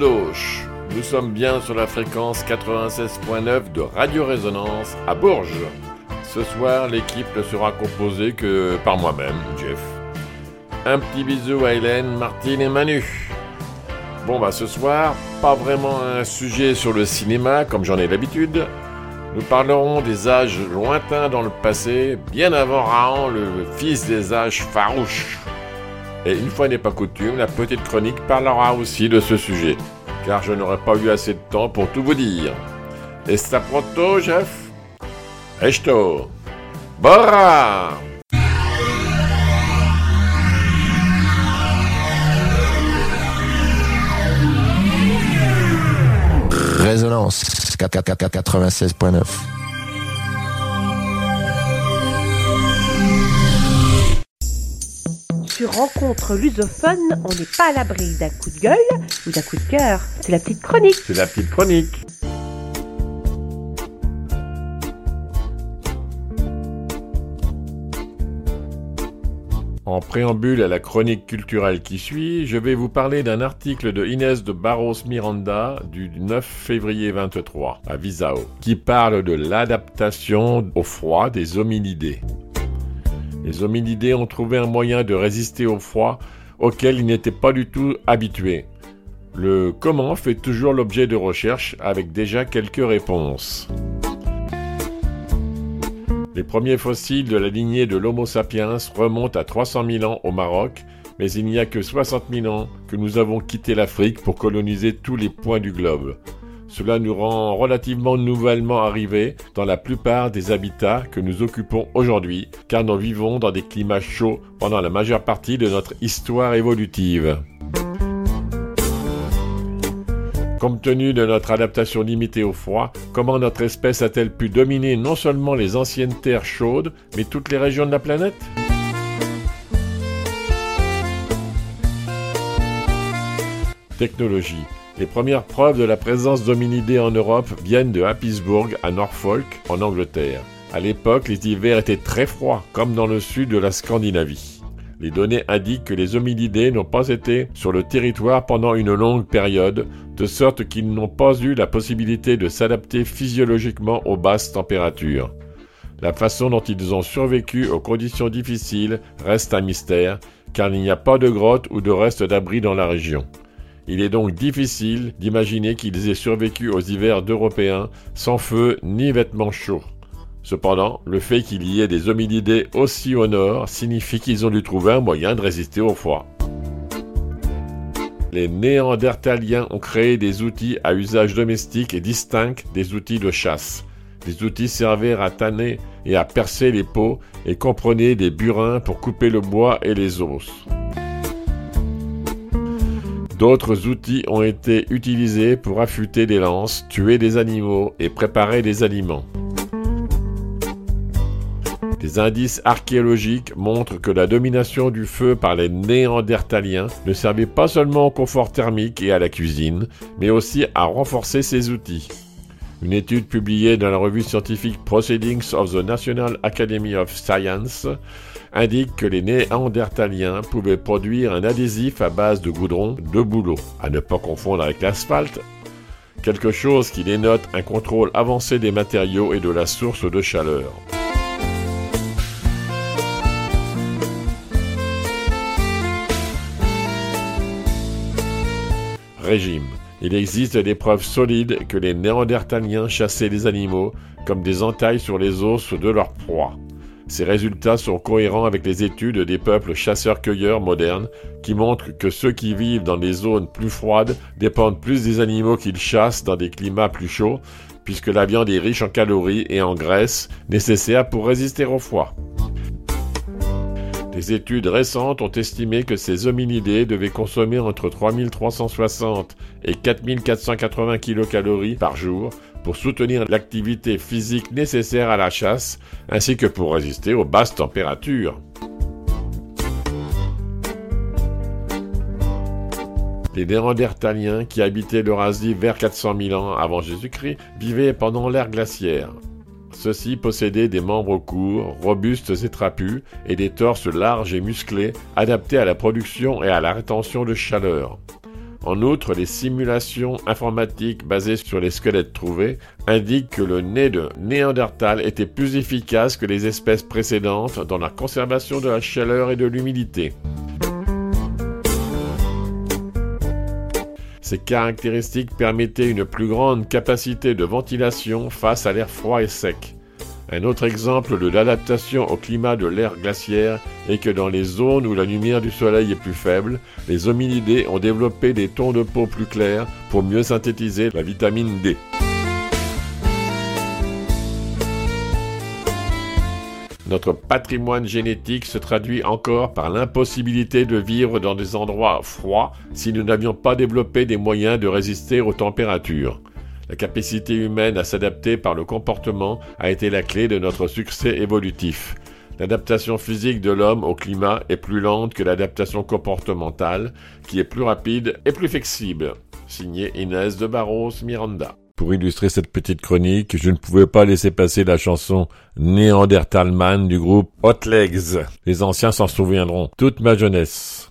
Nous sommes bien sur la fréquence 96.9 de Radio Résonance à Bourges. Ce soir, l'équipe ne sera composée que par moi-même, Jeff. Un petit bisou à Hélène, Martine et Manu. Bon bah ce soir, pas vraiment un sujet sur le cinéma comme j'en ai l'habitude. Nous parlerons des âges lointains dans le passé, bien avant Raon, le fils des âges farouches. Et une fois n'est pas coutume, la petite chronique parlera aussi de ce sujet, car je n'aurai pas eu assez de temps pour tout vous dire. Está pronto, Jeff? Esto Bora! Résonance 96.9 Rencontre lusophone, on n'est pas à l'abri d'un coup de gueule ou d'un coup de cœur. C'est la petite chronique. C'est la petite chronique. En préambule à la chronique culturelle qui suit, je vais vous parler d'un article de Inès de Barros Miranda du 9 février 23 à Visao, qui parle de l'adaptation au froid des hominidés. Les hominidés ont trouvé un moyen de résister au froid auquel ils n'étaient pas du tout habitués. Le comment fait toujours l'objet de recherches avec déjà quelques réponses. Les premiers fossiles de la lignée de l'Homo sapiens remontent à 300 000 ans au Maroc, mais il n'y a que 60 000 ans que nous avons quitté l'Afrique pour coloniser tous les points du globe. Cela nous rend relativement nouvellement arrivés dans la plupart des habitats que nous occupons aujourd'hui, car nous vivons dans des climats chauds pendant la majeure partie de notre histoire évolutive. Compte tenu de notre adaptation limitée au froid, comment notre espèce a-t-elle pu dominer non seulement les anciennes terres chaudes, mais toutes les régions de la planète? Technologie. Les premières preuves de la présence d'hominidés en Europe viennent de Happisburgh à Norfolk, en Angleterre. À l'époque, les hivers étaient très froids, comme dans le sud de la Scandinavie. Les données indiquent que les hominidés n'ont pas été sur le territoire pendant une longue période, de sorte qu'ils n'ont pas eu la possibilité de s'adapter physiologiquement aux basses températures. La façon dont ils ont survécu aux conditions difficiles reste un mystère, car il n'y a pas de grottes ou de restes d'abri dans la région. Il est donc difficile d'imaginer qu'ils aient survécu aux hivers d'Européens sans feu ni vêtements chauds. Cependant, le fait qu'il y ait des hominidés aussi au nord signifie qu'ils ont dû trouver un moyen de résister au froid. Les Néandertaliens ont créé des outils à usage domestique et distincts des outils de chasse. Les outils servaient à tanner et à percer les peaux et comprenaient des burins pour couper le bois et les os. D'autres outils ont été utilisés pour affûter des lances, tuer des animaux et préparer des aliments. Des indices archéologiques montrent que la domination du feu par les Néandertaliens ne servait pas seulement au confort thermique et à la cuisine, mais aussi à renforcer ces outils. Une étude publiée dans la revue scientifique Proceedings of the National Academy of Science indique que les Néandertaliens pouvaient produire un adhésif à base de goudron de bouleau, à ne pas confondre avec l'asphalte, quelque chose qui dénote un contrôle avancé des matériaux et de la source de chaleur. Régime. Il existe des preuves solides que les Néandertaliens chassaient les animaux comme des entailles sur les os de leur proie. Ces résultats sont cohérents avec les études des peuples chasseurs-cueilleurs modernes qui montrent que ceux qui vivent dans des zones plus froides dépendent plus des animaux qu'ils chassent dans des climats plus chauds, puisque la viande est riche en calories et en graisses nécessaires pour résister au froid. Des études récentes ont estimé que ces hominidés devaient consommer entre 3360 et 4480 kcal par jour pour soutenir l'activité physique nécessaire à la chasse, ainsi que pour résister aux basses températures. Les Néandertaliens, qui habitaient l'Eurasie vers 400 000 ans avant Jésus-Christ, vivaient pendant l'ère glaciaire. Ceux-ci possédaient des membres courts, robustes et trapus, et des torses larges et musclés, adaptés à la production et à la rétention de chaleur. En outre, les simulations informatiques basées sur les squelettes trouvés indiquent que le nez de Néandertal était plus efficace que les espèces précédentes dans la conservation de la chaleur et de l'humidité. Ces caractéristiques permettaient une plus grande capacité de ventilation face à l'air froid et sec. Un autre exemple de l'adaptation au climat de l'ère glaciaire est que dans les zones où la lumière du soleil est plus faible, les hominidés ont développé des tons de peau plus clairs pour mieux synthétiser la vitamine D. Notre patrimoine génétique se traduit encore par l'impossibilité de vivre dans des endroits froids si nous n'avions pas développé des moyens de résister aux températures. La capacité humaine à s'adapter par le comportement a été la clé de notre succès évolutif. L'adaptation physique de l'homme au climat est plus lente que l'adaptation comportementale, qui est plus rapide et plus flexible. Signé Inès de Barros Miranda. Pour illustrer cette petite chronique, je ne pouvais pas laisser passer la chanson Néandertalman du groupe Hot Legs. Les anciens s'en souviendront toute ma jeunesse.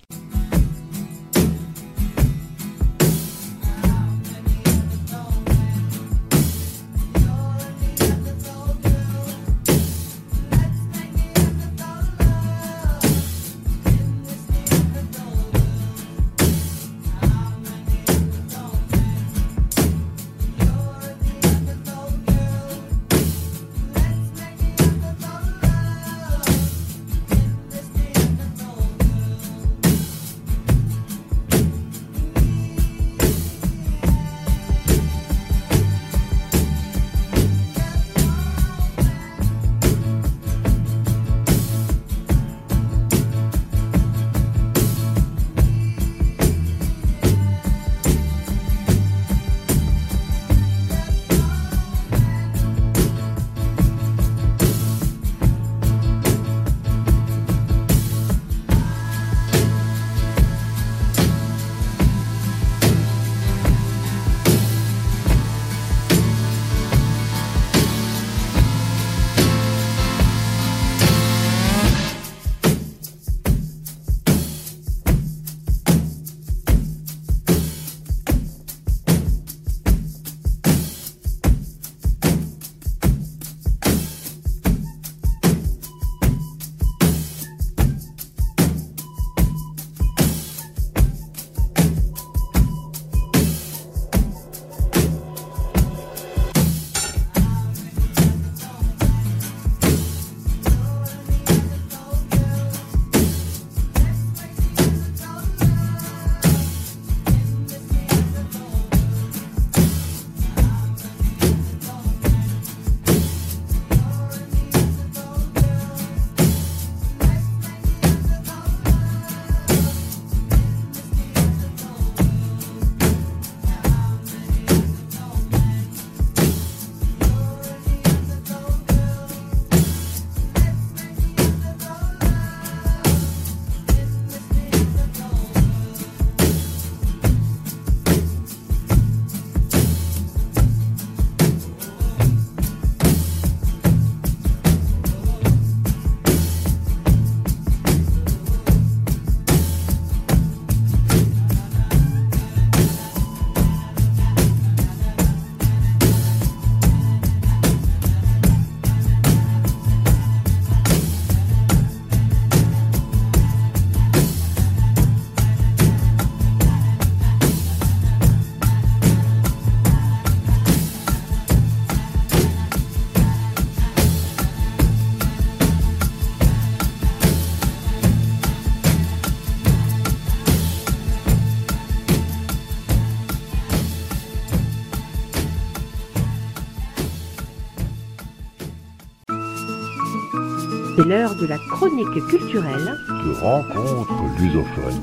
C'est l'heure de la chronique culturelle de rencontre lusophone.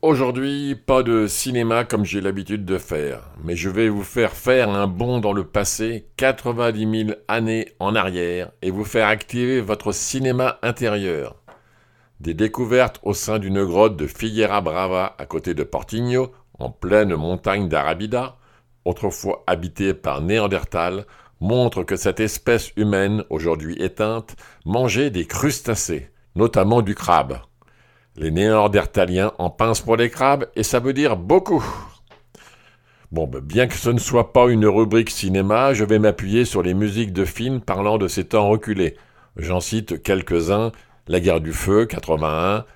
Aujourd'hui, pas de cinéma comme j'ai l'habitude de faire, mais je vais vous faire faire un bond dans le passé, 90 000 années en arrière, et vous faire activer votre cinéma intérieur. Des découvertes au sein d'une grotte de Figuera Brava à côté de Portigno, en pleine montagne d'Arabida, autrefois habitée par Néandertal, montre que cette espèce humaine, aujourd'hui éteinte, mangeait des crustacés, notamment du crabe. Les néandertaliens en pincent pour les crabes et ça veut dire beaucoup. Bon, ben, bien que ce ne soit pas une rubrique cinéma, je vais m'appuyer sur les musiques de films parlant de ces temps reculés. J'en cite quelques-uns. La guerre du feu, 81,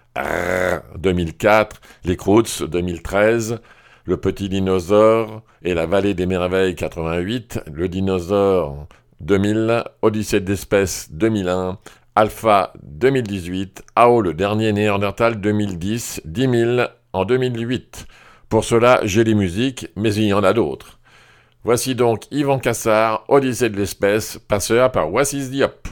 2004, Les Croods, 2013, Le petit dinosaure et La vallée des merveilles, 88, Le dinosaure, 2000, Odyssée d'espèces, 2001, Alpha 2018, AO le dernier Néandertal 2010, 10 000 en 2008. Pour cela, j'ai les musiques, mais il y en a d'autres. Voici donc Yvan Cassard, Odyssée de l'espèce, passeur par Wassis Diop.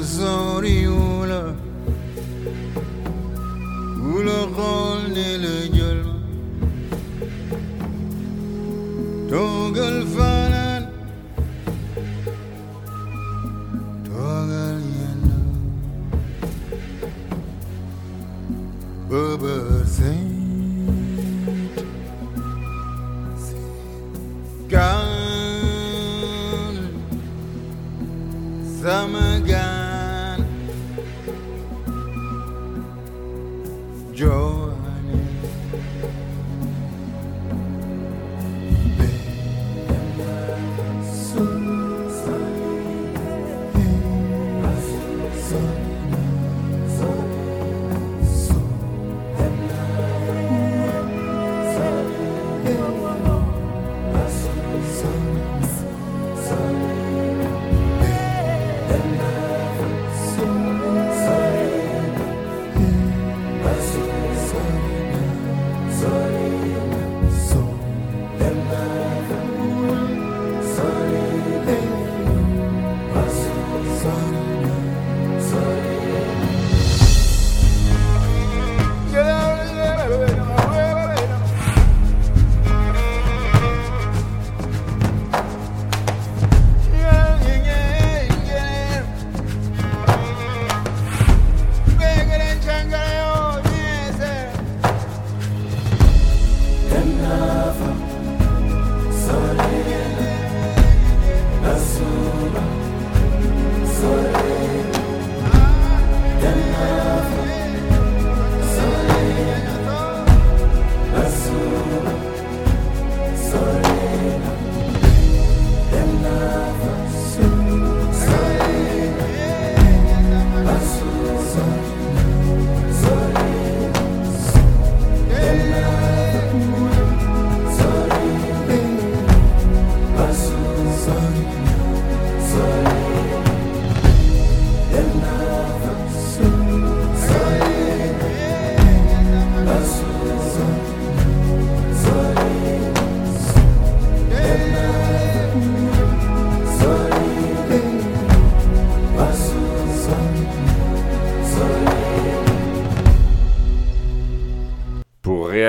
razón.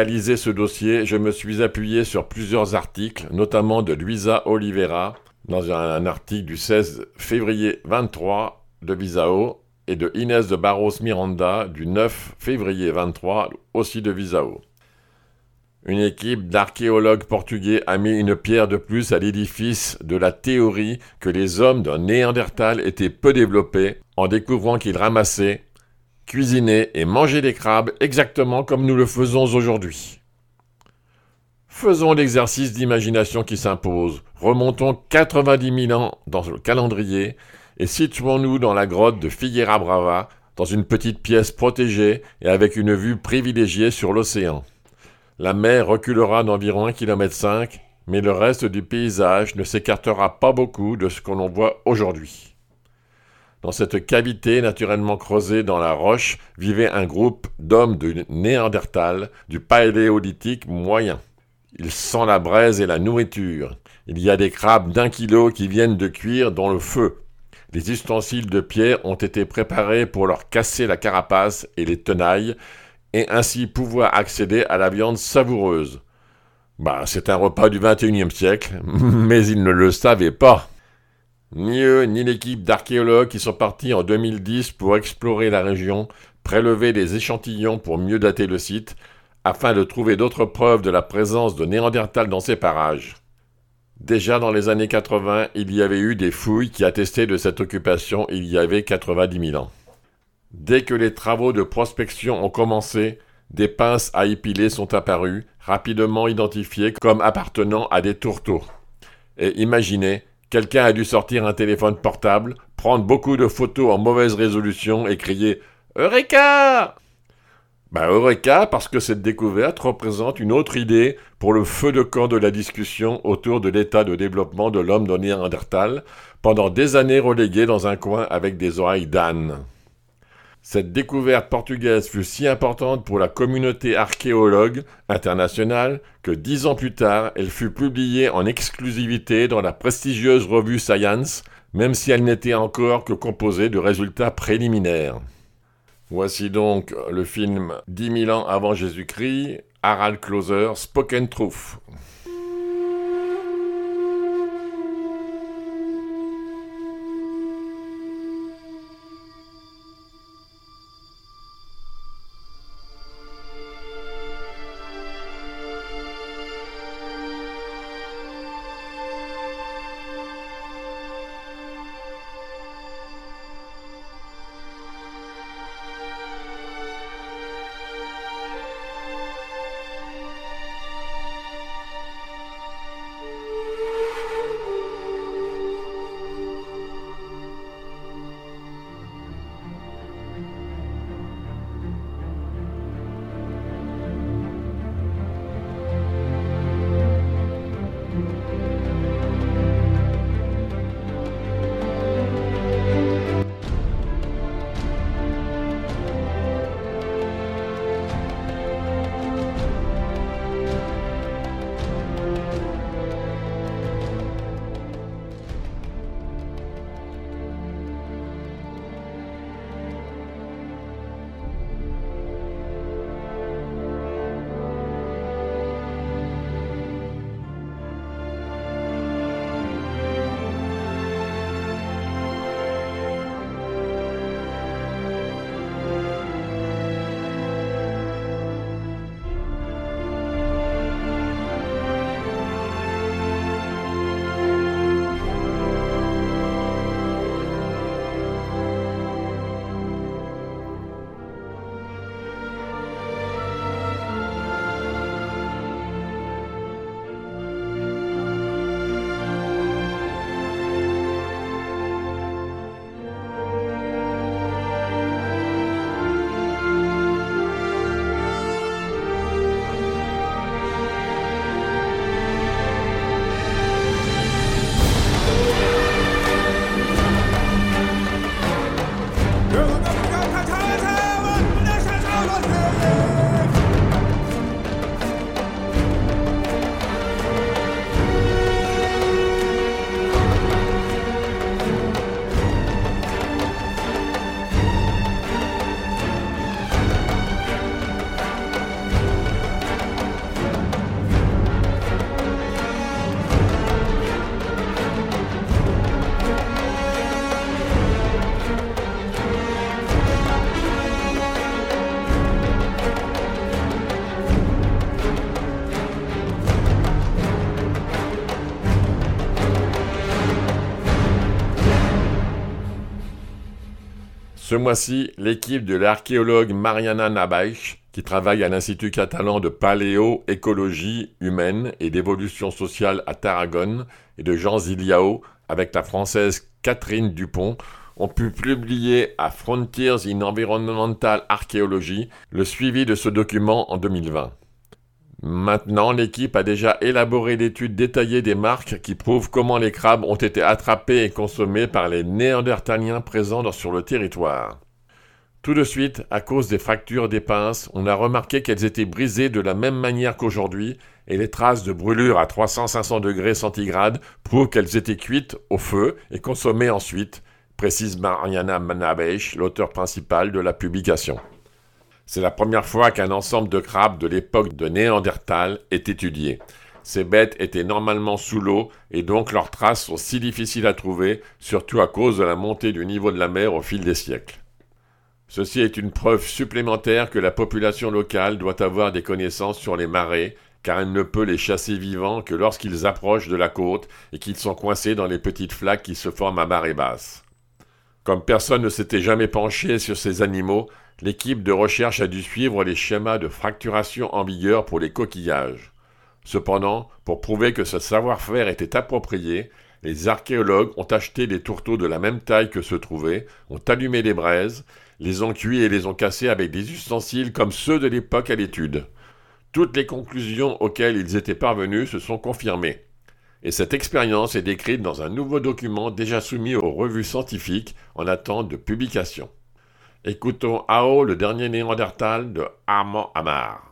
Réaliser ce dossier, je me suis appuyé sur plusieurs articles, notamment de Luisa Oliveira, dans un article du 16 février 23 de Visao, et de Inès de Barros Miranda du 9 février 23, aussi de Visao. Une équipe d'archéologues portugais a mis une pierre de plus à l'édifice de la théorie que les hommes d'un Néandertal étaient peu développés en découvrant qu'ils ramassaient, cuisiner et manger des crabes exactement comme nous le faisons aujourd'hui. Faisons l'exercice d'imagination qui s'impose. Remontons 90 000 ans dans le calendrier et situons-nous dans la grotte de Figuera Brava, dans une petite pièce protégée et avec une vue privilégiée sur l'océan. La mer reculera d'environ 1,5 km, mais le reste du paysage ne s'écartera pas beaucoup de ce que l'on voit aujourd'hui. Dans cette cavité naturellement creusée dans la roche vivait un groupe d'hommes de Néandertal du paléolithique moyen. Il sent la braise et la nourriture. Il y a des crabes d'un kilo qui viennent de cuire dans le feu. Les ustensiles de pierre ont été préparés pour leur casser la carapace et les tenailles, et ainsi pouvoir accéder à la viande savoureuse. Bah, c'est un repas du XXIe siècle, mais ils ne le savaient pas. Ni eux, ni l'équipe d'archéologues qui sont partis en 2010 pour explorer la région, prélever des échantillons pour mieux dater le site, afin de trouver d'autres preuves de la présence de Néandertal dans ces parages. Déjà dans les années 80, il y avait eu des fouilles qui attestaient de cette occupation il y avait 90 000 ans. Dès que les travaux de prospection ont commencé, des pinces à épiler sont apparues, rapidement identifiées comme appartenant à des tourteaux. Et imaginez, quelqu'un a dû sortir un téléphone portable, prendre beaucoup de photos en mauvaise résolution et crier Eureka ben Eureka parce que cette découverte représente une autre idée pour le feu de camp de la discussion autour de l'état de développement de l'homme de Néandertal, pendant des années relégué dans un coin avec des oreilles d'âne. Cette découverte portugaise fut si importante pour la communauté archéologue internationale que dix ans plus tard, elle fut publiée en exclusivité dans la prestigieuse revue Science, même si elle n'était encore que composée de résultats préliminaires. Voici donc le film 10 000 ans avant Jésus-Christ, Harald Closer, Spoken Truth. Ce mois-ci, l'équipe de l'archéologue Mariana Nabaich, qui travaille à l'Institut catalan de paléo-écologie humaine et d'évolution sociale à Tarragone, et de Jean Ziliao avec la française Catherine Dupont, ont pu publier à Frontiers in Environmental Archaeology le suivi de ce document en 2020. Maintenant, l'équipe a déjà élaboré l'étude détaillée des marques qui prouvent comment les crabes ont été attrapés et consommés par les néandertaliens présents sur le territoire. Tout de suite, à cause des fractures des pinces, on a remarqué qu'elles étaient brisées de la même manière qu'aujourd'hui, et les traces de brûlure à 300-500 degrés centigrades prouvent qu'elles étaient cuites au feu et consommées ensuite, précise Mariana Manabesh, l'auteur principal de la publication. C'est la première fois qu'un ensemble de crabes de l'époque de Néandertal est étudié. Ces bêtes étaient normalement sous l'eau et donc leurs traces sont si difficiles à trouver, surtout à cause de la montée du niveau de la mer au fil des siècles. Ceci est une preuve supplémentaire que la population locale doit avoir des connaissances sur les marées, car elle ne peut les chasser vivants que lorsqu'ils approchent de la côte et qu'ils sont coincés dans les petites flaques qui se forment à marée basse. Comme personne ne s'était jamais penché sur ces animaux, l'équipe de recherche a dû suivre les schémas de fracturation en vigueur pour les coquillages. Cependant, pour prouver que ce savoir-faire était approprié, les archéologues ont acheté des tourteaux de la même taille que ceux trouvés, ont allumé des braises, les ont cuits et les ont cassés avec des ustensiles comme ceux de l'époque à l'étude. Toutes les conclusions auxquelles ils étaient parvenus se sont confirmées. Et cette expérience est décrite dans un nouveau document déjà soumis aux revues scientifiques en attente de publication. Écoutons Ao, le dernier Néandertal de Armand Amar.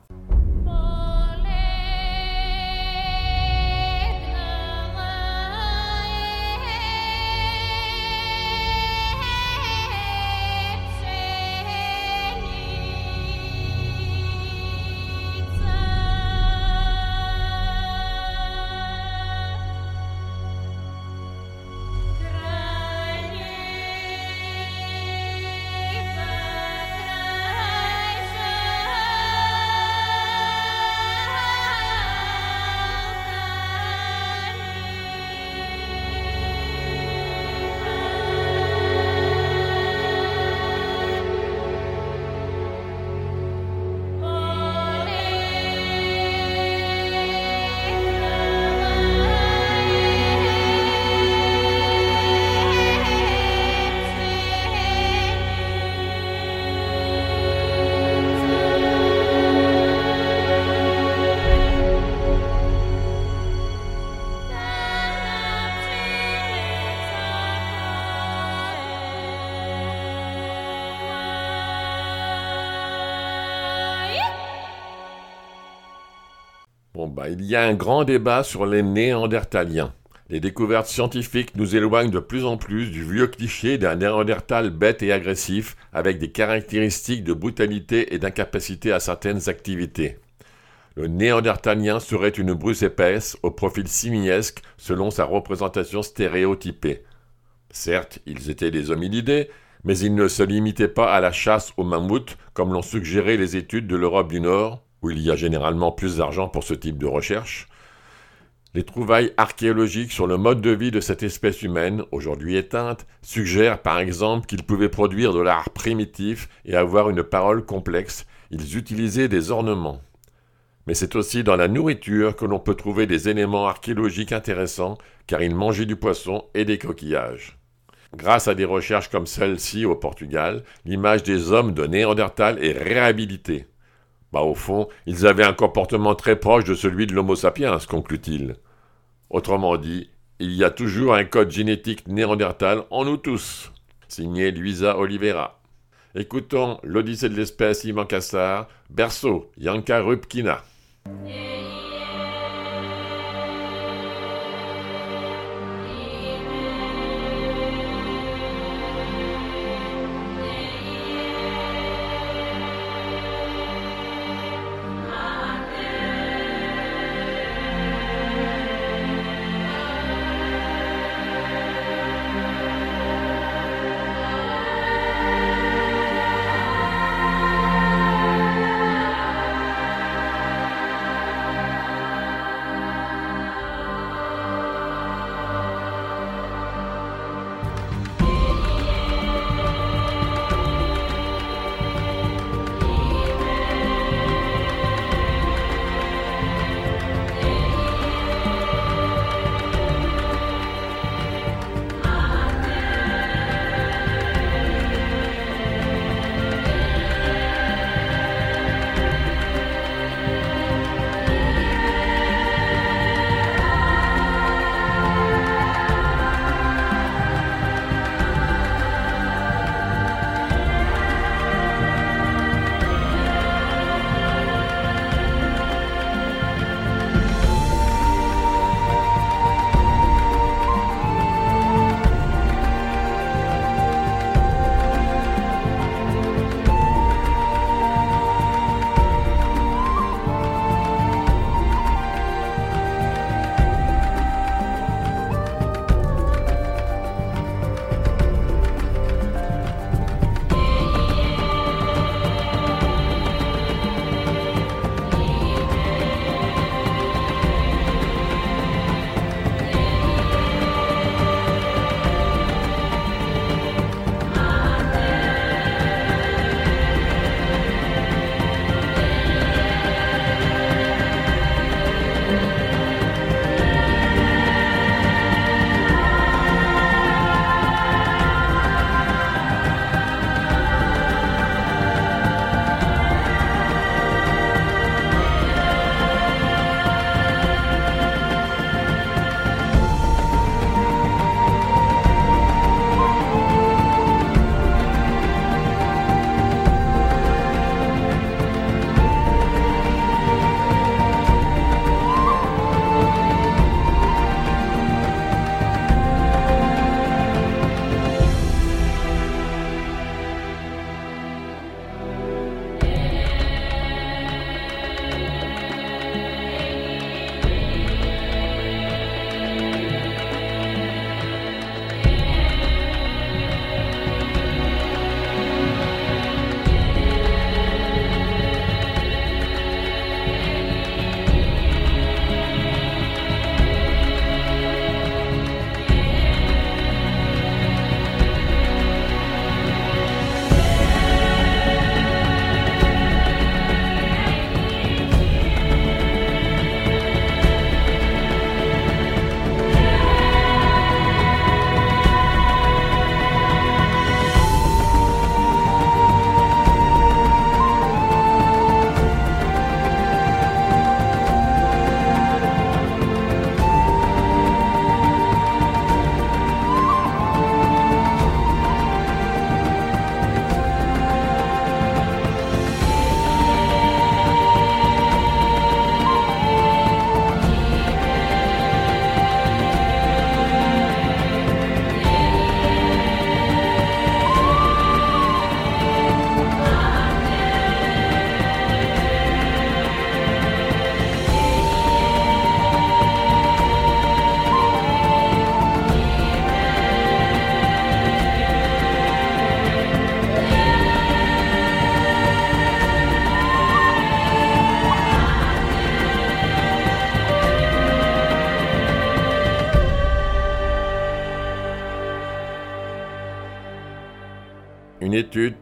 Il y a un grand débat sur les néandertaliens. Les découvertes scientifiques nous éloignent de plus en plus du vieux cliché d'un néandertal bête et agressif, avec des caractéristiques de brutalité et d'incapacité à certaines activités. Le néandertalien serait une bruce épaisse, au profil simiesque, selon sa représentation stéréotypée. Certes, ils étaient des hominidés, mais ils ne se limitaient pas à la chasse aux mammouths, comme l'ont suggéré les études de l'Europe du Nord, où il y a généralement plus d'argent pour ce type de recherche. Les trouvailles archéologiques sur le mode de vie de cette espèce humaine, aujourd'hui éteinte, suggèrent par exemple qu'ils pouvaient produire de l'art primitif et avoir une parole complexe. Ils utilisaient des ornements. Mais c'est aussi dans la nourriture que l'on peut trouver des éléments archéologiques intéressants, car ils mangeaient du poisson et des coquillages. Grâce à des recherches comme celle-ci au Portugal, l'image des hommes de Néandertal est réhabilitée. Bah, au fond, ils avaient un comportement très proche de celui de l'Homo sapiens, conclut-il. Autrement dit, il y a toujours un code génétique néandertal en nous tous. Signé Luisa Oliveira. Écoutons l'Odyssée de l'espèce Ivan Kassar, Berceau, Yanka Rupkina.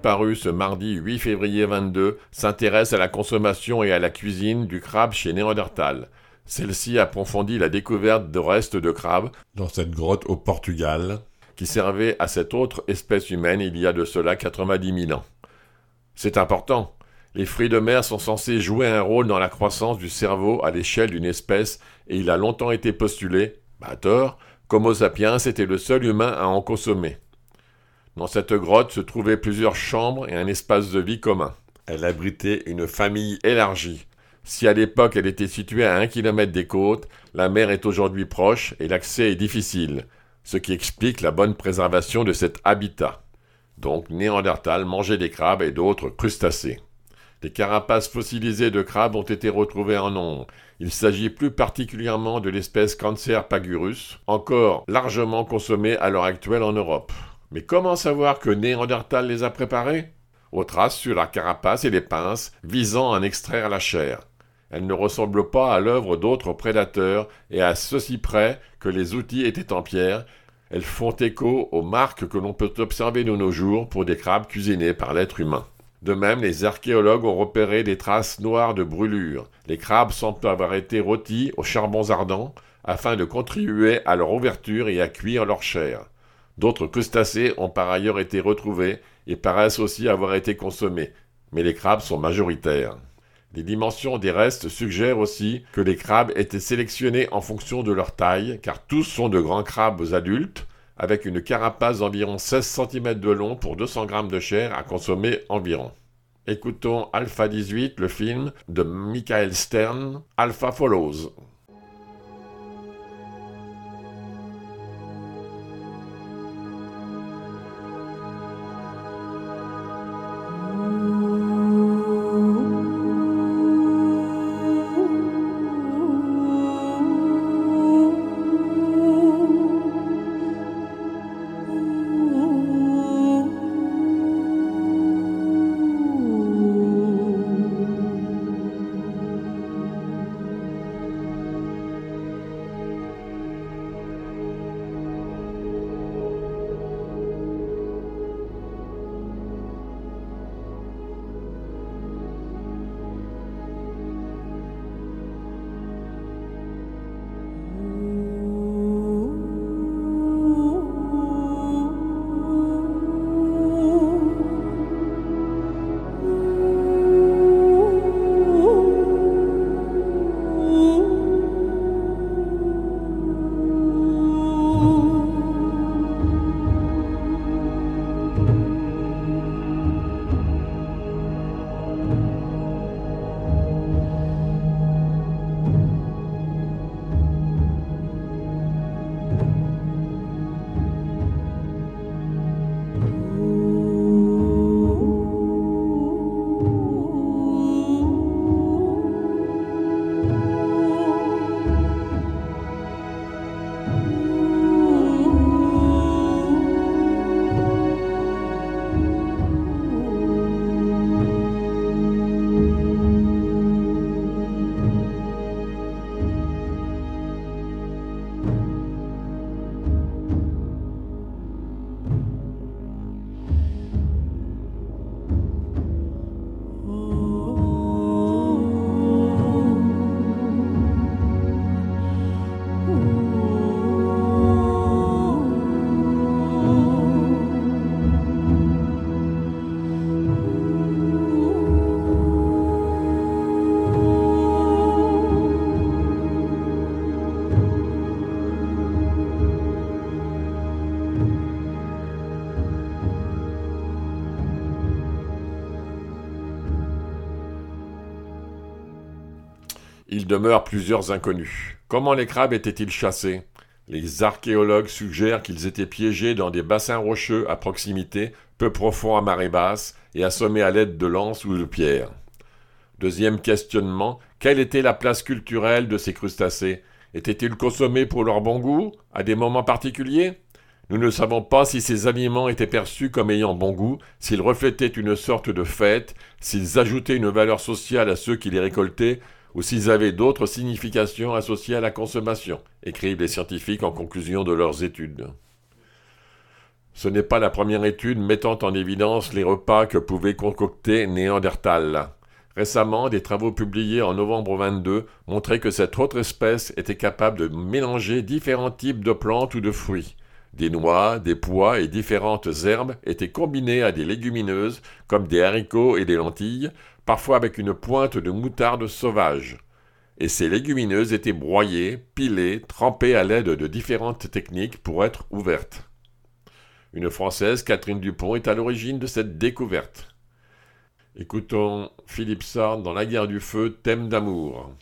Ce mardi 8 février 22 s'intéresse à la consommation et à la cuisine du crabe chez Néandertal. Celle-ci approfondit la découverte de restes de crabes dans cette grotte au Portugal qui servait à cette autre espèce humaine il y a de cela 90 000 ans. C'est important. Les fruits de mer sont censés jouer un rôle dans la croissance du cerveau à l'échelle d'une espèce et il a longtemps été postulé, à tort, qu'Homo sapiens était le seul humain à en consommer. Dans cette grotte se trouvaient plusieurs chambres et un espace de vie commun. Elle abritait une famille élargie, si à l'époque elle était située à un kilomètre des côtes, la mer est aujourd'hui proche et l'accès est difficile, ce qui explique la bonne préservation de cet habitat. Donc Néandertal mangeait des crabes et d'autres crustacés. Des carapaces fossilisées de crabes ont été retrouvées en nombre. Il s'agit plus particulièrement de l'espèce Cancer pagurus, encore largement consommée à l'heure actuelle en Europe. Mais comment savoir que Néandertal les a préparés? Aux traces sur la carapace et les pinces visant à en extraire la chair. Elles ne ressemblent pas à l'œuvre d'autres prédateurs, et à ceci près que les outils étaient en pierre, elles font écho aux marques que l'on peut observer de nos jours pour des crabes cuisinés par l'être humain. De même, les archéologues ont repéré des traces noires de brûlure. Les crabes semblent avoir été rôtis aux charbons ardents afin de contribuer à leur ouverture et à cuire leur chair. D'autres crustacés ont par ailleurs été retrouvés et paraissent aussi avoir été consommés, mais les crabes sont majoritaires. Les dimensions des restes suggèrent aussi que les crabes étaient sélectionnés en fonction de leur taille, car tous sont de grands crabes adultes, avec une carapace d'environ 16 cm de long pour 200 g de chair à consommer environ. Écoutons Alpha 18, le film de Michael Stern, Alpha Follows. Il demeure plusieurs inconnus. Comment les crabes étaient-ils chassés? Les archéologues suggèrent qu'ils étaient piégés dans des bassins rocheux à proximité, peu profonds à marée basse, et assommés à l'aide de lances ou de pierres. Deuxième questionnement, quelle était la place culturelle de ces crustacés? Étaient-ils consommés pour leur bon goût, à des moments particuliers? Nous ne savons pas si ces aliments étaient perçus comme ayant bon goût, s'ils reflétaient une sorte de fête, s'ils ajoutaient une valeur sociale à ceux qui les récoltaient, ou s'ils avaient d'autres significations associées à la consommation, écrivent les scientifiques en conclusion de leurs études. Ce n'est pas la première étude mettant en évidence les repas que pouvait concocter Néandertal. Récemment, des travaux publiés en novembre 22 montraient que cette autre espèce était capable de mélanger différents types de plantes ou de fruits. Des noix, des pois et différentes herbes étaient combinés à des légumineuses comme des haricots et des lentilles, parfois avec une pointe de moutarde sauvage. Et ces légumineuses étaient broyées, pilées, trempées à l'aide de différentes techniques pour être ouvertes. Une Française, Catherine Dupont, est à l'origine de cette découverte. Écoutons Philippe Sard dans La guerre du feu, thème d'amour.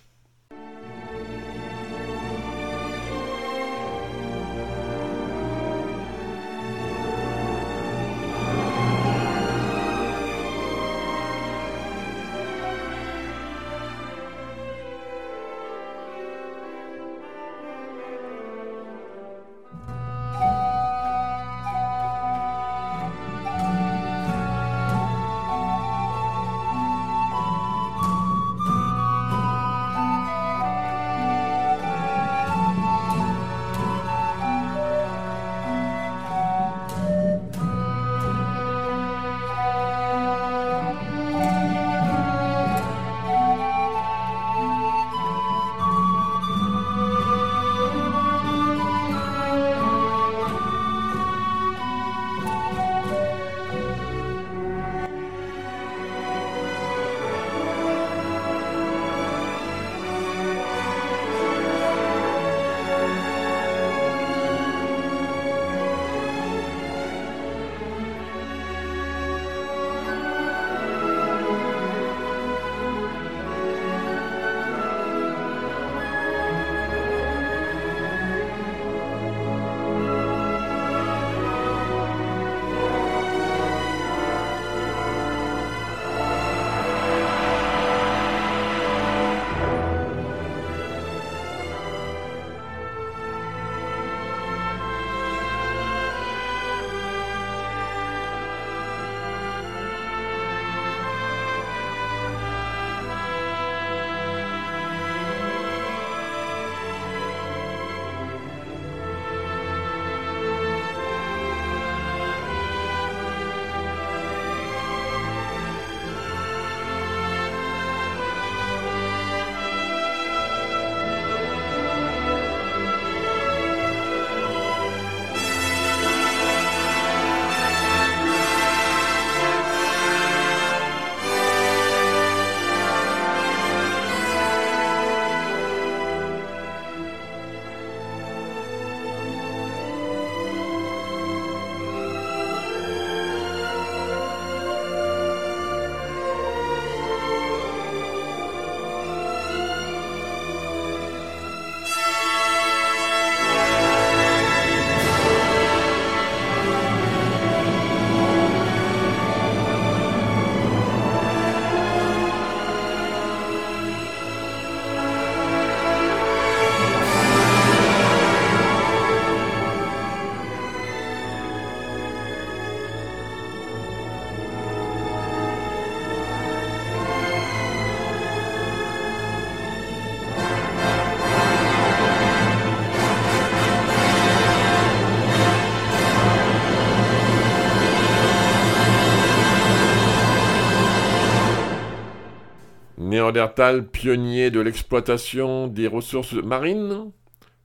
Néandertal pionnier de l'exploitation des ressources marines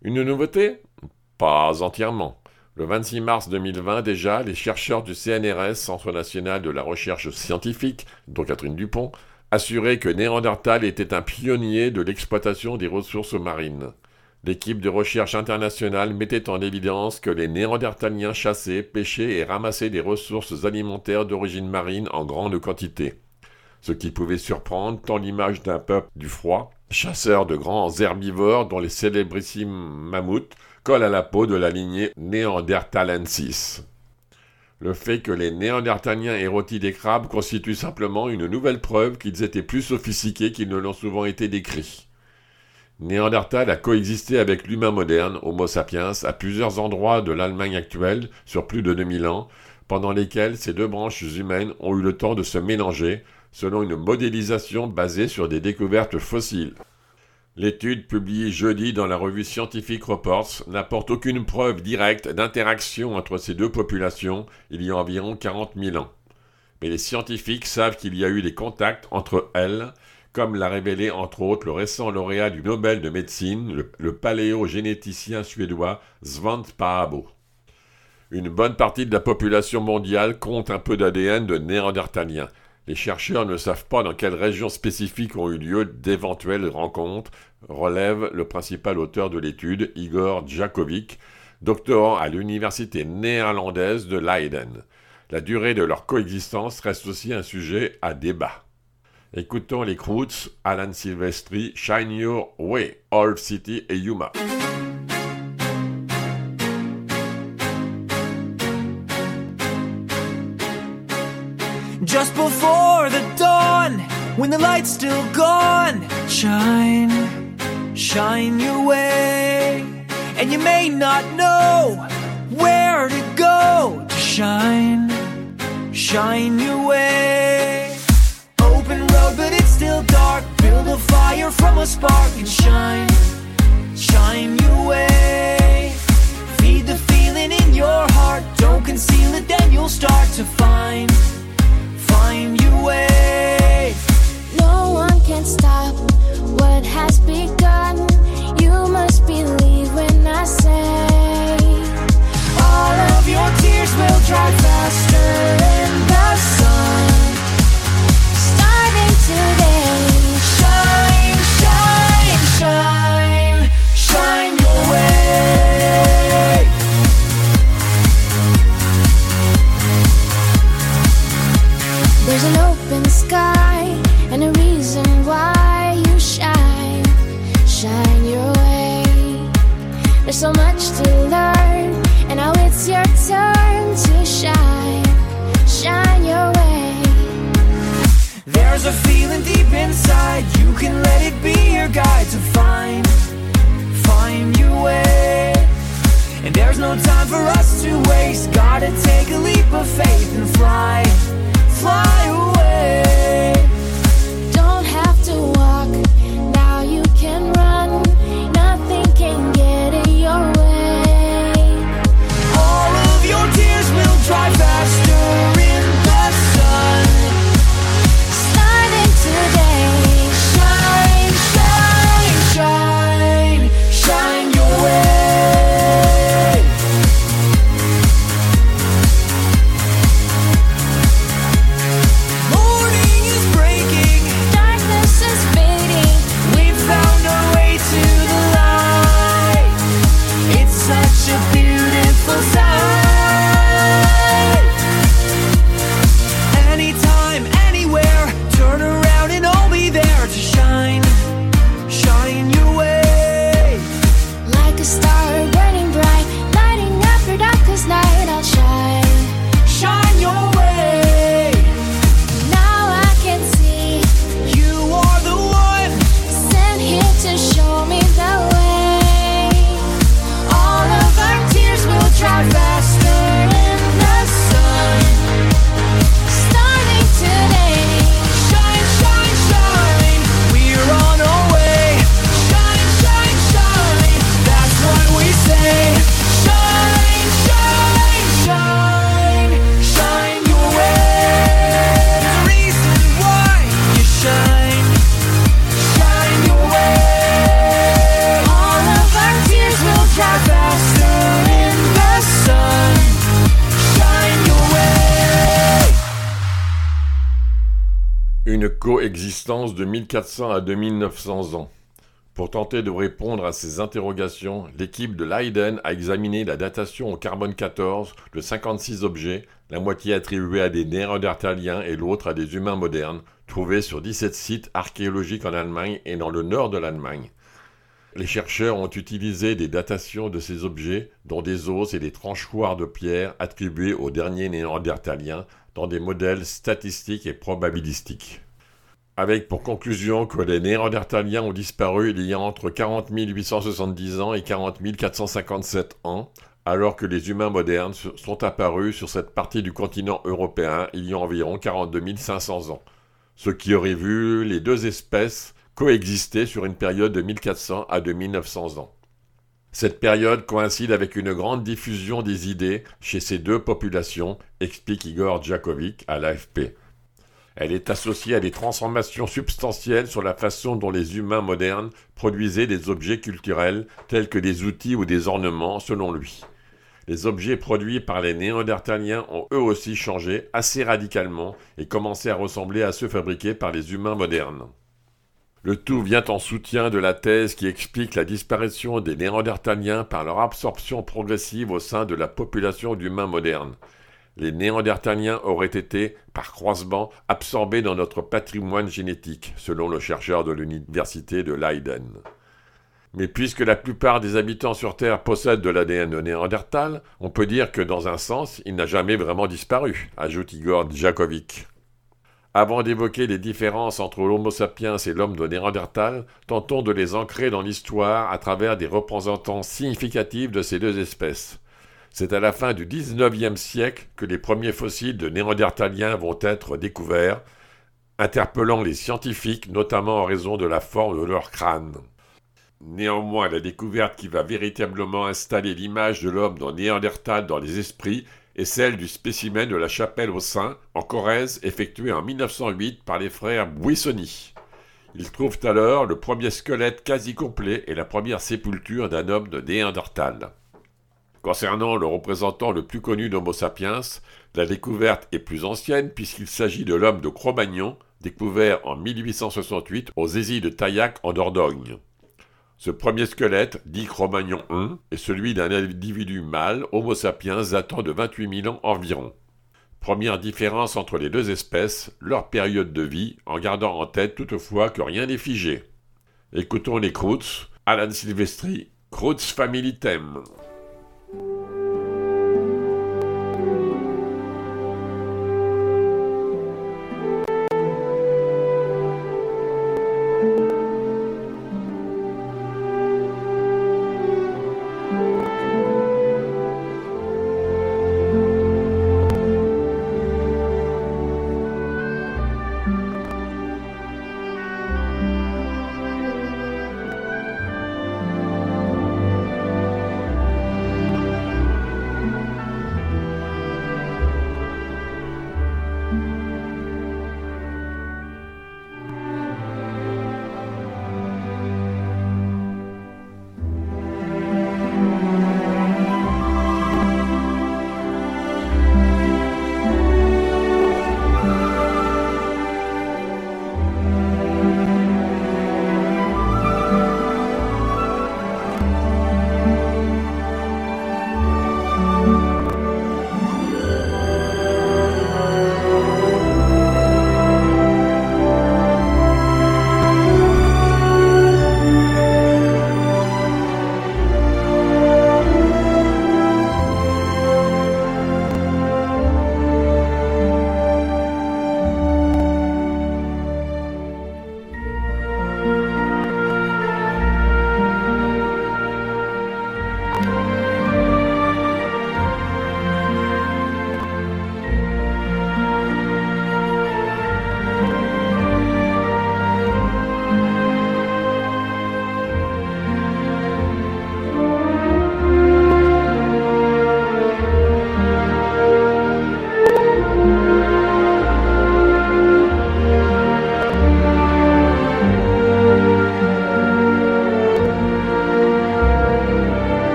Une nouveauté? Pas entièrement. Le 26 mars 2020 déjà, les chercheurs du CNRS, Centre national de la recherche scientifique, dont Catherine Dupont, assuraient que Néandertal était un pionnier de l'exploitation des ressources marines. L'équipe de recherche internationale mettait en évidence que les Néandertaliens chassaient, pêchaient et ramassaient des ressources alimentaires d'origine marine en grande quantité ce qui pouvait surprendre tant l'image d'un peuple du froid, chasseur de grands herbivores dont les célébrissimes mammouths collent à la peau de la lignée Neanderthalensis. Le fait que les Néandertaliens aient rôti des crabes constitue simplement une nouvelle preuve qu'ils étaient plus sophistiqués qu'ils ne l'ont souvent été décrits. Néandertal a coexisté avec l'humain moderne, Homo sapiens, à plusieurs endroits de l'Allemagne actuelle sur plus de 2000 ans, pendant lesquels ces deux branches humaines ont eu le temps de se mélanger, selon une modélisation basée sur des découvertes fossiles. L'étude publiée jeudi dans la revue Scientific Reports n'apporte aucune preuve directe d'interaction entre ces deux populations il y a environ 40 000 ans. Mais les scientifiques savent qu'il y a eu des contacts entre elles, comme l'a révélé entre autres le récent lauréat du Nobel de médecine, le, paléogénéticien suédois Svante Paabo. Une bonne partie de la population mondiale compte un peu d'ADN de néandertaliens. Les chercheurs ne savent pas dans quelle région spécifique ont eu lieu d'éventuelles rencontres, relève le principal auteur de l'étude, Igor Djakovic, doctorant à l'université néerlandaise de Leiden. La durée de leur coexistence reste aussi un sujet à débat. Écoutons les Croods, Alan Silvestri, Shine Your Way, Old City et Yuma. Just before the dawn, when the light's still gone, shine, shine your way. And you may not know where to go to shine, shine your way. Open road, but it's still dark. Build a fire from a spark and shine, shine your way. Feed the feeling in your heart. Don't conceal it, then you'll start to find, find your way. No one can stop what has begun. You must believe when I say All of your tears will dry faster in the sun. starting today. So much to learn, and now it's your turn to shine, shine your way. There's a feeling deep inside. You can let it be your guide to find, find your way. And there's no time for us to waste. Gotta take a leap of faith and fly, fly away. 2400 à 2900 ans. Pour tenter de répondre à ces interrogations, l'équipe de Leiden a examiné la datation au carbone 14 de 56 objets, la moitié attribuée à des néandertaliens et l'autre à des humains modernes, trouvés sur 17 sites archéologiques en Allemagne et dans le nord de l'Allemagne. Les chercheurs ont utilisé des datations de ces objets, dont des os et des tranchoirs de pierre attribués aux derniers néandertaliens, dans des modèles statistiques et probabilistiques. Avec pour conclusion que les néandertaliens ont disparu il y a entre 40 870 ans et 40 457 ans, alors que les humains modernes sont apparus sur cette partie du continent européen il y a environ 42 500 ans, ce qui aurait vu les deux espèces coexister sur une période de 1400 à 2900 ans. Cette période coïncide avec une grande diffusion des idées chez ces deux populations, explique Igor Djakovic à l'AFP. Elle est associée à des transformations substantielles sur la façon dont les humains modernes produisaient des objets culturels tels que des outils ou des ornements, selon lui. Les objets produits par les Néandertaliens ont eux aussi changé assez radicalement et commencé à ressembler à ceux fabriqués par les humains modernes. Le tout vient en soutien de la thèse qui explique la disparition des Néandertaliens par leur absorption progressive au sein de la population d'humains modernes. Les Néandertaliens auraient été, par croisement, absorbés dans notre patrimoine génétique, selon le chercheur de l'université de Leiden. Mais puisque la plupart des habitants sur Terre possèdent de l'ADN de Néandertal, on peut dire que dans un sens, il n'a jamais vraiment disparu, ajoute Igor Djakovic. Avant d'évoquer les différences entre l'Homo sapiens et l'homme de Néandertal, tentons de les ancrer dans l'histoire à travers des représentants significatifs de ces deux espèces. C'est à la fin du XIXe siècle que les premiers fossiles de Néandertaliens vont être découverts, interpellant les scientifiques notamment en raison de la forme de leur crâne. Néanmoins, la découverte qui va véritablement installer l'image de l'homme dans Néandertal dans les esprits est celle du spécimen de la chapelle au Saint, en Corrèze, effectué en 1908 par les frères Buissoni. Ils trouvent alors le premier squelette quasi complet et la première sépulture d'un homme de Néandertal. Concernant le représentant le plus connu d'Homo sapiens, la découverte est plus ancienne puisqu'il s'agit de l'homme de Cro-Magnon, découvert en 1868 aux Zésis de Taillac en Dordogne. Ce premier squelette, dit Cro-Magnon I, est celui d'un individu mâle, Homo sapiens, datant de 28 000 ans environ. Première différence entre les deux espèces, leur période de vie, en gardant en tête toutefois que rien n'est figé. Écoutons les Croots, Alan Silvestri, Croots Family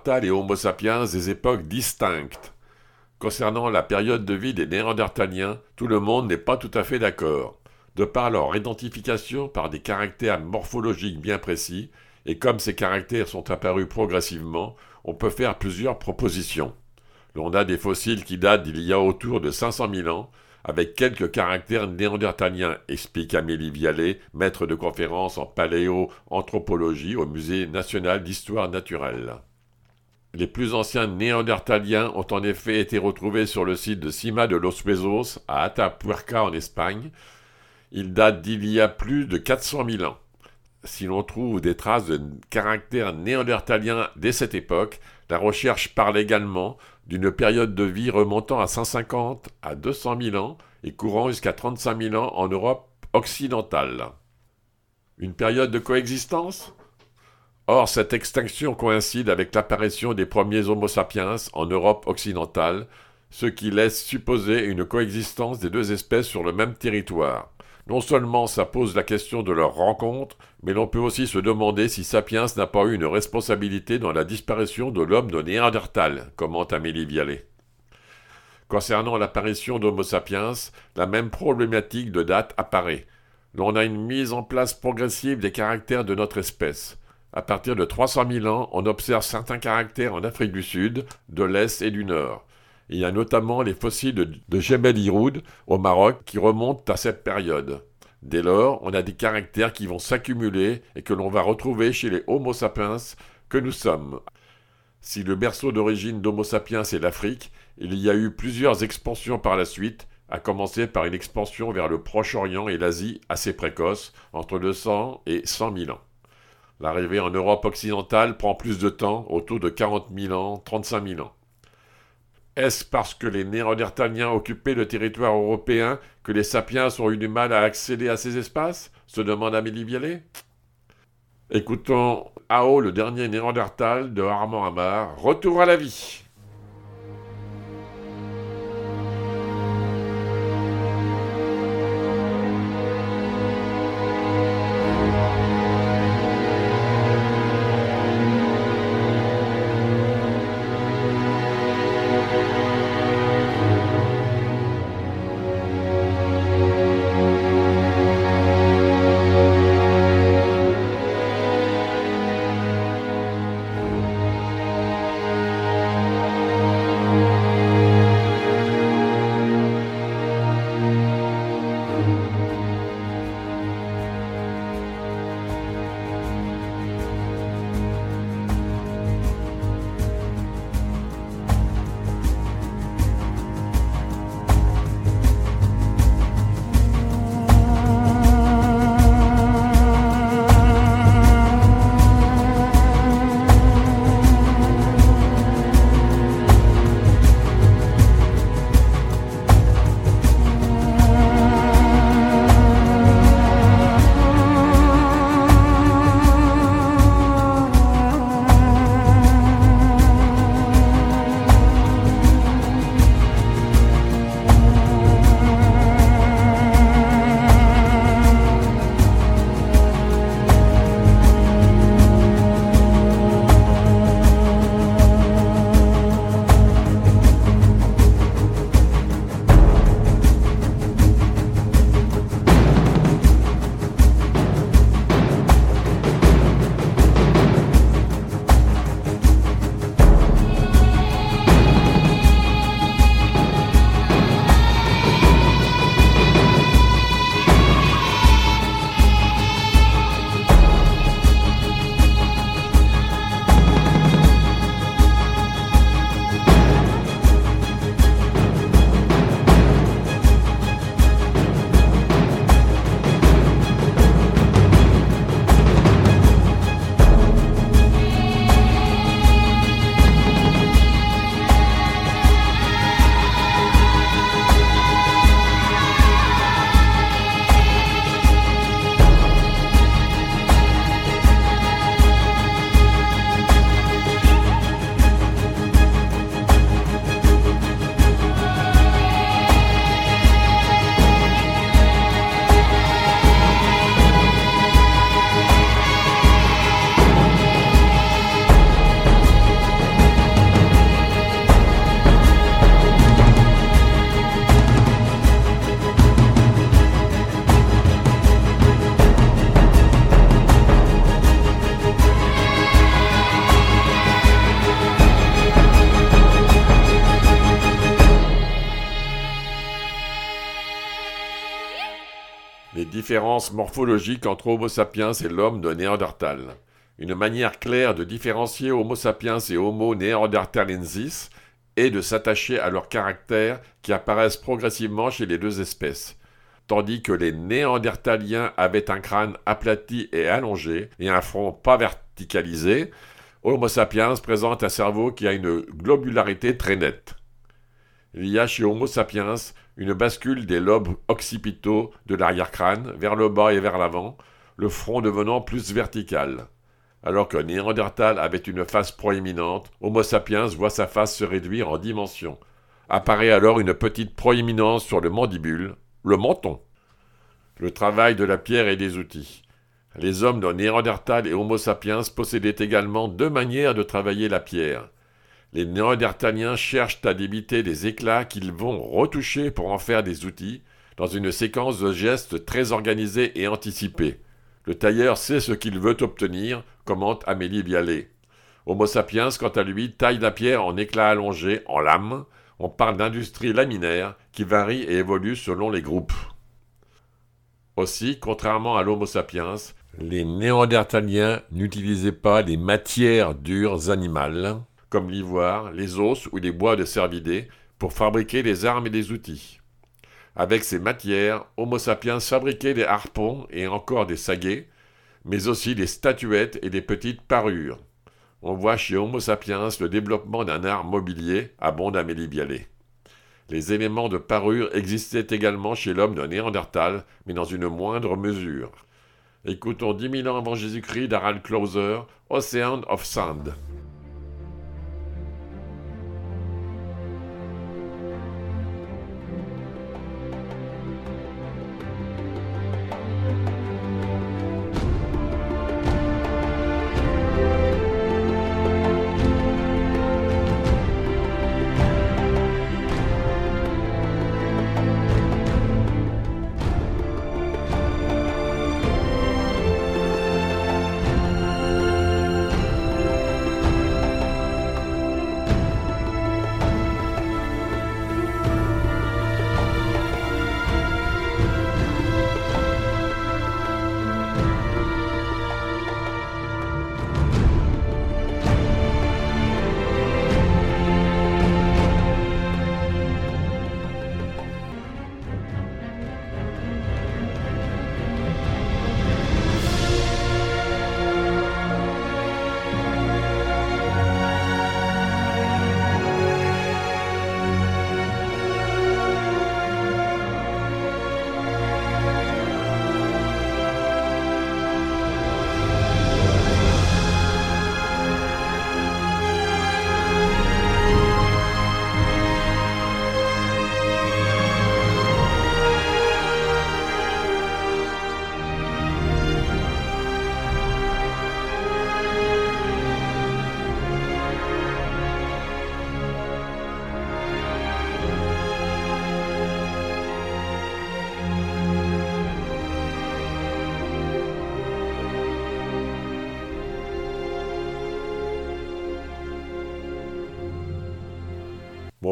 Néandertal et Homo sapiens des époques distinctes. Concernant la période de vie des Néandertaliens, tout le monde n'est pas tout à fait d'accord. De par leur identification par des caractères morphologiques bien précis, et comme ces caractères sont apparus progressivement, on peut faire plusieurs propositions. L'on a des fossiles qui datent d'il y a autour de 500 000 ans, avec quelques caractères néandertaliens, explique Amélie Vialet, maître de conférence en paléo-anthropologie au Musée national d'histoire naturelle. Les plus anciens néandertaliens ont en effet été retrouvés sur le site de Cima de los Huesos, à Atapuerca en Espagne. Ils datent d'il y a plus de 400 000 ans. Si l'on trouve des traces de caractères néandertaliens dès cette époque, la recherche parle également d'une période de vie remontant à 150 à 200 000 ans et courant jusqu'à 35 000 ans en Europe occidentale. Une période de coexistence? Or, cette extinction coïncide avec l'apparition des premiers Homo sapiens en Europe occidentale, ce qui laisse supposer une coexistence des deux espèces sur le même territoire. Non seulement ça pose la question de leur rencontre, mais l'on peut aussi se demander si Sapiens n'a pas eu une responsabilité dans la disparition de l'homme de Néandertal, commente Amélie Vialet. Concernant l'apparition d'Homo sapiens, la même problématique de date apparaît. L'on a une mise en place progressive des caractères de notre espèce. À partir de 300 000 ans, on observe certains caractères en Afrique du Sud, de l'Est et du Nord. Il y a notamment les fossiles de Jebel Iroud au Maroc qui remontent à cette période. Dès lors, on a des caractères qui vont s'accumuler et que l'on va retrouver chez les Homo sapiens que nous sommes. Si le berceau d'origine d'Homo sapiens est l'Afrique, il y a eu plusieurs expansions par la suite, à commencer par une expansion vers le Proche-Orient et l'Asie assez précoce, entre 200 et 100 000 ans. L'arrivée en Europe occidentale prend plus de temps, autour de 40 000 ans, 35 000 ans. Est-ce parce que les Néandertaliens occupaient le territoire européen que les sapiens ont eu du mal à accéder à ces espaces? se demande Amélie Vialet. Écoutons Ao, le dernier Néandertal de Armand Amar, Retour à la vie. Différence morphologique entre Homo sapiens et l'homme de Néandertal. Une manière claire de différencier Homo sapiens et Homo neanderthalensis est de s'attacher à leurs caractères qui apparaissent progressivement chez les deux espèces. Tandis que les néandertaliens avaient un crâne aplati et allongé et un front pas verticalisé, Homo sapiens présente un cerveau qui a une globularité très nette. Il y a chez Homo sapiens une bascule des lobes occipitaux de l'arrière-crâne vers le bas et vers l'avant, le front devenant plus vertical. Alors que Néandertal avait une face proéminente, Homo sapiens voit sa face se réduire en dimension. Apparaît alors une petite proéminence sur le mandibule, le menton. Le travail de la pierre et des outils. Les hommes de Néandertal et Homo sapiens possédaient également deux manières de travailler la pierre. Les Néandertaliens cherchent à débiter des éclats qu'ils vont retoucher pour en faire des outils, dans une séquence de gestes très organisés et anticipés. Le tailleur sait ce qu'il veut obtenir, commente Amélie Bialet. Homo sapiens, quant à lui, taille la pierre en éclats allongés, en lames. On parle d'industrie laminaire qui varie et évolue selon les groupes. Aussi, contrairement à l'Homo sapiens, les Néandertaliens n'utilisaient pas les matières dures animales, comme l'ivoire, les os ou les bois de cervidés, pour fabriquer des armes et des outils. Avec ces matières, Homo sapiens fabriquait des harpons et encore des saguets, mais aussi des statuettes et des petites parures. On voit chez Homo sapiens le développement d'un art mobilier, abonde Amélie Bialet. Les éléments de parure existaient également chez l'homme de Néandertal, mais dans une moindre mesure. Écoutons 10 000 ans avant Jésus-Christ d'Harald Klauser, Ocean of Sand.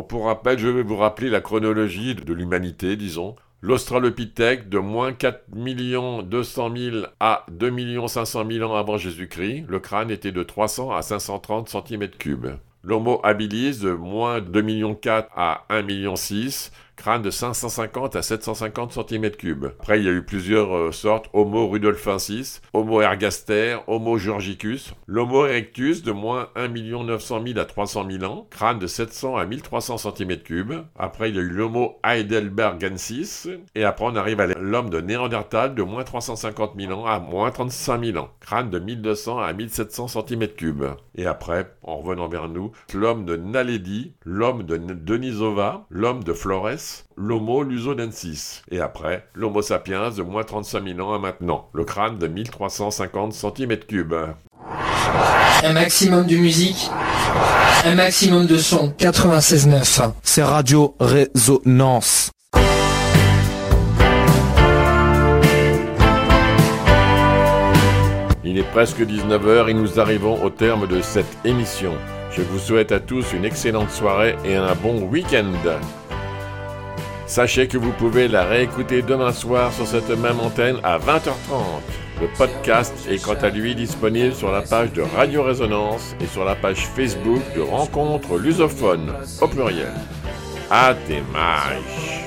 Pour rappel, je vais vous rappeler la chronologie de l'humanité, disons. L'Australopithèque de moins 4 200 000 à 2 500 000 ans avant Jésus-Christ, le crâne était de 300 à 530 cm3. L'Homo habilis de moins 2 4 à 1 6 crâne de 550 à 750 cm3. Après, il y a eu plusieurs euh, sortes, Homo rudolfensis, Homo ergaster, Homo georgicus, l'Homo erectus de moins 1 900 000 à 300 000 ans, crâne de 700 à 1300 cm3. Après, il y a eu l'Homo heidelbergensis, et après on arrive à l'homme de Néandertal de moins 350 000 ans à moins 35 000 ans, crâne de 1200 à 1700 cm3. Et après, en revenant vers nous, l'homme de Naledi, l'homme de Denisova, l'homme de Flores, l'Homo lusonensis. Et après, l'Homo sapiens de moins 35 000 ans à maintenant, le crâne de 1350 cm3. Un maximum de musique, un maximum de son. 96.9. C'est Radio Résonance. Il est presque 19h et nous arrivons au terme de cette émission. Je vous souhaite à tous une excellente soirée et un bon week-end. Sachez que vous pouvez la réécouter demain soir sur cette même antenne à 20h30. Le podcast est quant à lui disponible sur la page de Radio Résonance et sur la page Facebook de Rencontre Lusophone au pluriel. À tes marches.